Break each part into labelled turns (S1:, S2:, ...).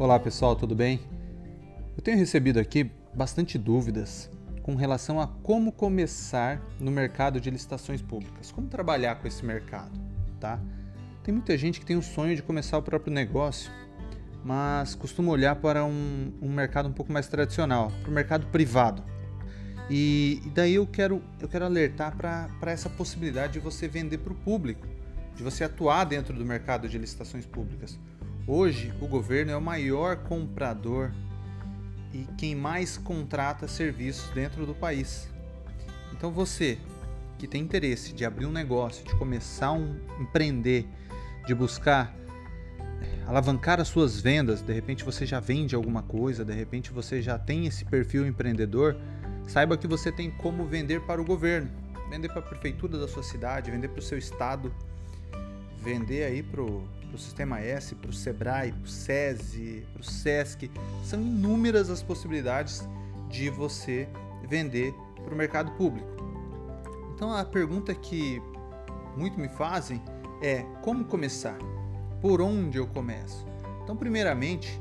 S1: Olá pessoal, tudo bem? Eu tenho recebido aqui bastante dúvidas com relação a como começar no mercado de licitações públicas, como trabalhar com esse mercado, tá? Tem muita gente que tem o sonho de começar o próprio negócio, mas costuma olhar para um, um mercado um pouco mais tradicional, para o mercado privado. E, e, daí eu quero, eu quero alertar para essa possibilidade de você vender para o público, de você atuar dentro do mercado de licitações públicas. Hoje, o governo é o maior comprador e quem mais contrata serviços dentro do país. Então, você que tem interesse de abrir um negócio, de começar a um, empreender, de buscar eh, alavancar as suas vendas, de repente você já vende alguma coisa, de repente você já tem esse perfil empreendedor, saiba que você tem como vender para o governo, vender para a prefeitura da sua cidade, vender para o seu estado, vender aí para o para o Sistema S, para o Sebrae, para o SESI, para o SESC. São inúmeras as possibilidades de você vender para o mercado público. Então a pergunta que muito me fazem é como começar? Por onde eu começo? Então, primeiramente,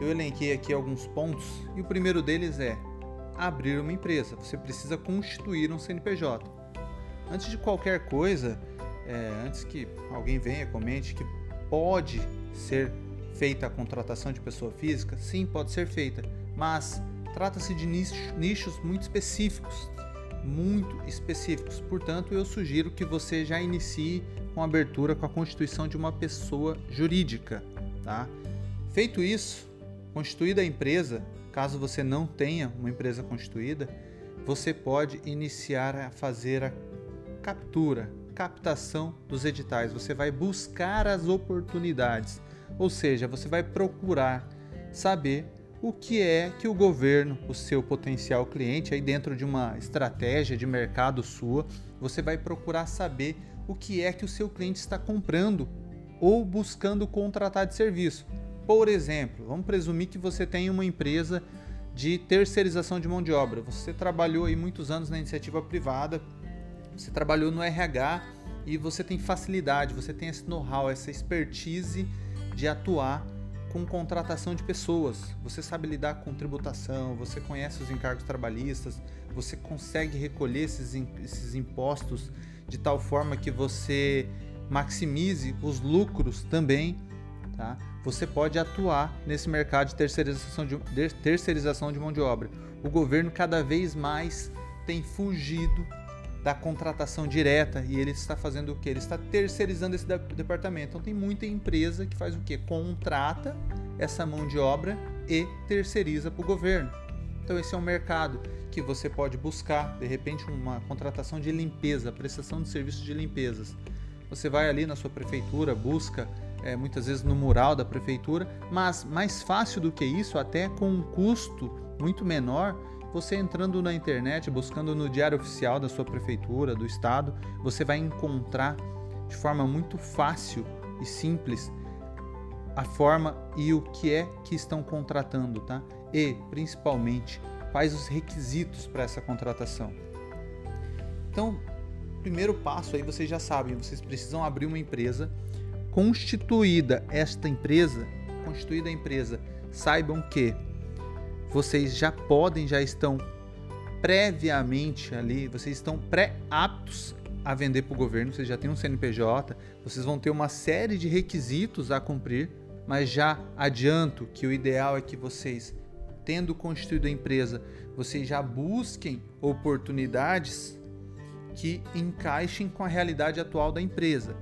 S1: eu elenquei aqui alguns pontos e o primeiro deles é abrir uma empresa. Você precisa constituir um CNPJ. Antes de qualquer coisa, é, antes que alguém venha comente que pode ser feita a contratação de pessoa física, sim, pode ser feita, mas trata-se de nichos muito específicos, muito específicos. Portanto, eu sugiro que você já inicie com a abertura com a constituição de uma pessoa jurídica, tá? Feito isso, constituída a empresa, caso você não tenha uma empresa constituída, você pode iniciar a fazer a captura, captação dos editais, você vai buscar as oportunidades, ou seja, você vai procurar saber o que é que o governo, o seu potencial cliente, aí dentro de uma estratégia de mercado sua, você vai procurar saber o que é que o seu cliente está comprando ou buscando contratar de serviço. Por exemplo, vamos presumir que você tem uma empresa de terceirização de mão de obra. Você trabalhou aí muitos anos na iniciativa privada, você trabalhou no RH e você tem facilidade, você tem esse know-how, essa expertise de atuar com contratação de pessoas. Você sabe lidar com tributação, você conhece os encargos trabalhistas, você consegue recolher esses, esses impostos de tal forma que você maximize os lucros também. Tá? Você pode atuar nesse mercado de terceirização de, de terceirização de mão de obra. O governo cada vez mais tem fugido da contratação direta e ele está fazendo o que? Ele está terceirizando esse departamento. Então tem muita empresa que faz o que? Contrata essa mão de obra e terceiriza para o governo. Então esse é um mercado que você pode buscar, de repente, uma contratação de limpeza, prestação de serviços de limpezas. Você vai ali na sua prefeitura, busca é, muitas vezes no mural da prefeitura, mas mais fácil do que isso, até com um custo muito menor, você entrando na internet, buscando no diário oficial da sua prefeitura, do estado, você vai encontrar de forma muito fácil e simples a forma e o que é que estão contratando, tá? E, principalmente, quais os requisitos para essa contratação. Então, primeiro passo aí vocês já sabem, vocês precisam abrir uma empresa constituída esta empresa, constituída a empresa, saibam que vocês já podem, já estão previamente ali, vocês estão pré-aptos a vender para o governo, vocês já têm um CNPJ, vocês vão ter uma série de requisitos a cumprir, mas já adianto que o ideal é que vocês, tendo constituído a empresa, vocês já busquem oportunidades que encaixem com a realidade atual da empresa.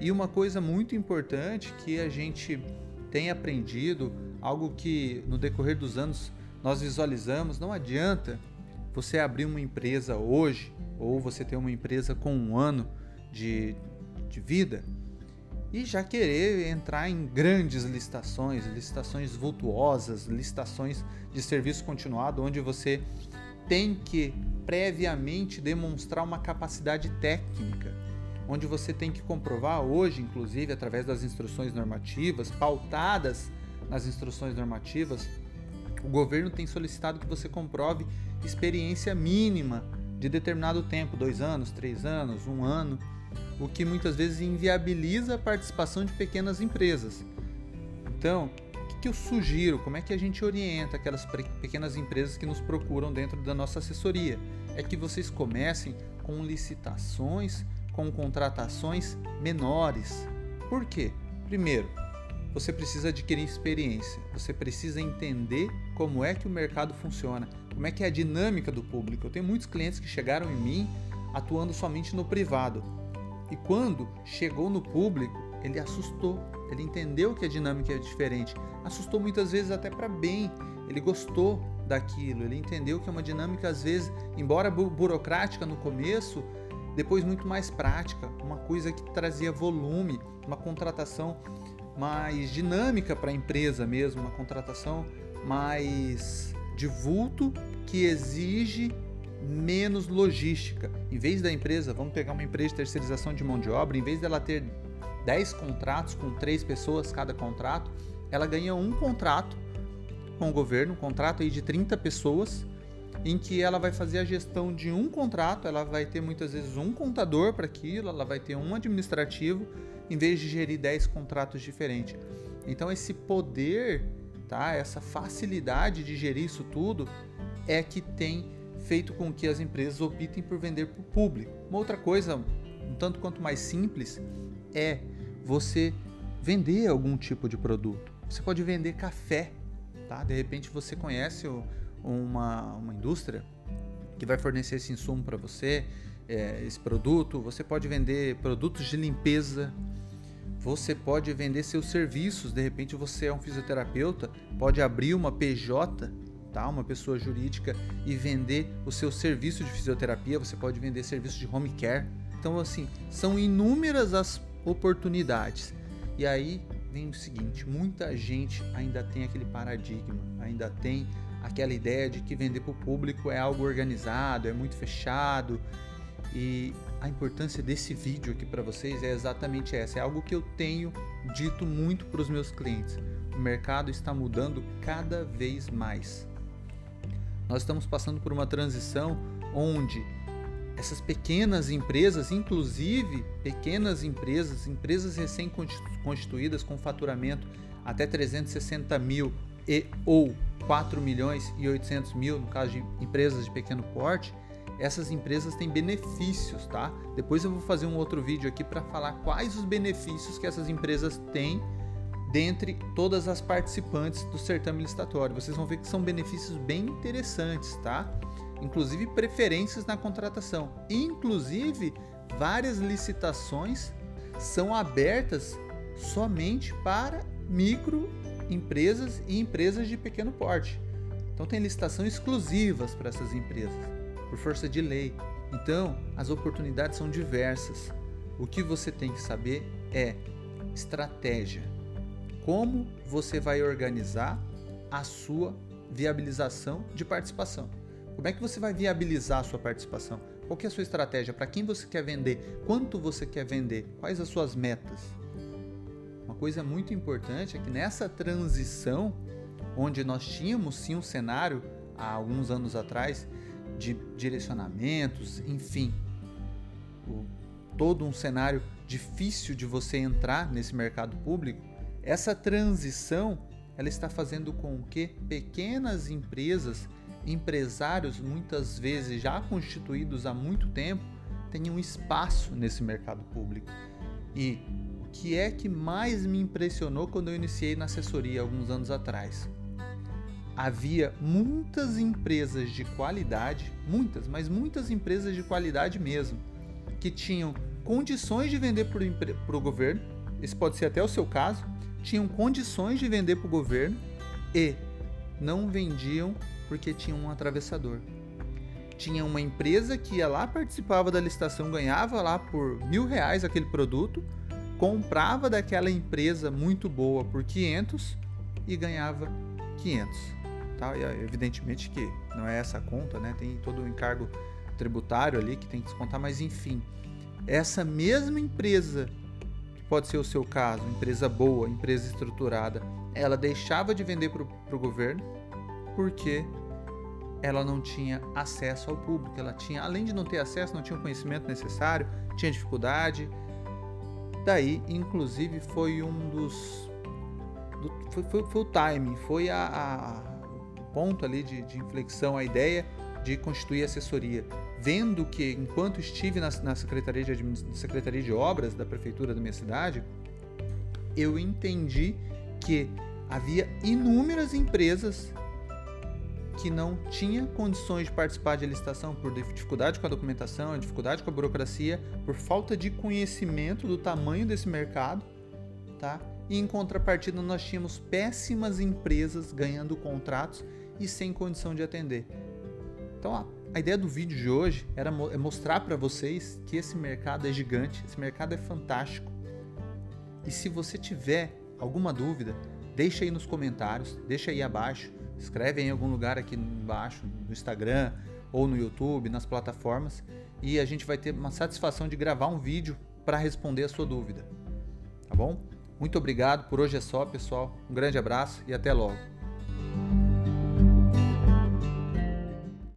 S1: E uma coisa muito importante que a gente tem aprendido, algo que no decorrer dos anos nós visualizamos, não adianta você abrir uma empresa hoje ou você ter uma empresa com um ano de, de vida e já querer entrar em grandes licitações, licitações vultuosas, licitações de serviço continuado, onde você tem que previamente demonstrar uma capacidade técnica, onde você tem que comprovar hoje, inclusive através das instruções normativas, pautadas nas instruções normativas, o governo tem solicitado que você comprove experiência mínima de determinado tempo dois anos, três anos, um ano o que muitas vezes inviabiliza a participação de pequenas empresas. Então, que eu sugiro? Como é que a gente orienta aquelas pequenas empresas que nos procuram dentro da nossa assessoria? É que vocês comecem com licitações, com contratações menores. Por quê? Primeiro, você precisa adquirir experiência, você precisa entender como é que o mercado funciona, como é que é a dinâmica do público. Eu tenho muitos clientes que chegaram em mim atuando somente no privado. E quando chegou no público, ele assustou, ele entendeu que a dinâmica é diferente, assustou muitas vezes até para bem. Ele gostou daquilo, ele entendeu que é uma dinâmica às vezes, embora bu burocrática no começo, depois muito mais prática, uma coisa que trazia volume, uma contratação mais dinâmica para a empresa mesmo, uma contratação mais de vulto que exige menos logística. Em vez da empresa, vamos pegar uma empresa de terceirização de mão de obra, em vez dela ter 10 contratos com 3 pessoas cada contrato, ela ganha um contrato com o governo, um contrato aí de 30 pessoas, em que ela vai fazer a gestão de um contrato, ela vai ter muitas vezes um contador para aquilo, ela vai ter um administrativo, em vez de gerir 10 contratos diferentes. Então esse poder, tá? Essa facilidade de gerir isso tudo é que tem feito com que as empresas optem por vender para o público. Uma outra coisa, um tanto quanto mais simples, é você vender algum tipo de produto. Você pode vender café, tá? De repente você conhece uma, uma indústria que vai fornecer esse insumo para você, é, esse produto. Você pode vender produtos de limpeza. Você pode vender seus serviços. De repente você é um fisioterapeuta, pode abrir uma PJ tá? uma pessoa jurídica e vender o seu serviço de fisioterapia, você pode vender serviço de home care. Então, assim, são inúmeras as oportunidades. E aí vem o seguinte: muita gente ainda tem aquele paradigma, ainda tem aquela ideia de que vender para o público é algo organizado, é muito fechado. E a importância desse vídeo aqui para vocês é exatamente essa: é algo que eu tenho dito muito para os meus clientes. O mercado está mudando cada vez mais. Nós estamos passando por uma transição onde essas pequenas empresas, inclusive pequenas empresas, empresas recém-constituídas com faturamento até 360 mil e ou 4 milhões e 800 mil, no caso de empresas de pequeno porte, essas empresas têm benefícios, tá? Depois eu vou fazer um outro vídeo aqui para falar quais os benefícios que essas empresas têm dentre todas as participantes do certame licitatório. Vocês vão ver que são benefícios bem interessantes, tá? Inclusive preferências na contratação. Inclusive, várias licitações são abertas somente para microempresas e empresas de pequeno porte. Então tem licitação exclusivas para essas empresas, por força de lei. Então, as oportunidades são diversas. O que você tem que saber é estratégia como você vai organizar a sua viabilização de participação. Como é que você vai viabilizar a sua participação? Qual é a sua estratégia? Para quem você quer vender? Quanto você quer vender? Quais as suas metas? Uma coisa muito importante é que nessa transição, onde nós tínhamos sim um cenário há alguns anos atrás de direcionamentos, enfim, todo um cenário difícil de você entrar nesse mercado público, essa transição ela está fazendo com que pequenas empresas, empresários muitas vezes já constituídos há muito tempo, tenham espaço nesse mercado público. E o que é que mais me impressionou quando eu iniciei na assessoria alguns anos atrás? Havia muitas empresas de qualidade, muitas, mas muitas empresas de qualidade mesmo, que tinham condições de vender para o governo, esse pode ser até o seu caso, tinham condições de vender para o governo e não vendiam porque tinham um atravessador. Tinha uma empresa que ia lá, participava da licitação, ganhava lá por mil reais aquele produto, comprava daquela empresa muito boa por 500 e ganhava 500. Tá? E, evidentemente que não é essa a conta, né? tem todo o encargo tributário ali que tem que descontar, mas enfim, essa mesma empresa pode ser o seu caso, empresa boa, empresa estruturada, ela deixava de vender para o governo porque ela não tinha acesso ao público. Ela tinha, além de não ter acesso, não tinha o conhecimento necessário, tinha dificuldade. Daí, inclusive, foi um dos foi, foi, foi, o timing, foi a, a ponto ali de, de, inflexão, a ideia de constituir assessoria. Vendo que, enquanto estive na, na Secretaria, de, Secretaria de Obras da Prefeitura da minha cidade, eu entendi que havia inúmeras empresas que não tinha condições de participar de licitação por dificuldade com a documentação, dificuldade com a burocracia, por falta de conhecimento do tamanho desse mercado, tá? E em contrapartida nós tínhamos péssimas empresas ganhando contratos e sem condição de atender. Então a, a ideia do vídeo de hoje era mo é mostrar para vocês que esse mercado é gigante, esse mercado é fantástico. E se você tiver alguma dúvida, deixa aí nos comentários, deixa aí abaixo escreve em algum lugar aqui embaixo, no Instagram ou no YouTube, nas plataformas, e a gente vai ter uma satisfação de gravar um vídeo para responder a sua dúvida. Tá bom? Muito obrigado, por hoje é só, pessoal. Um grande abraço e até logo.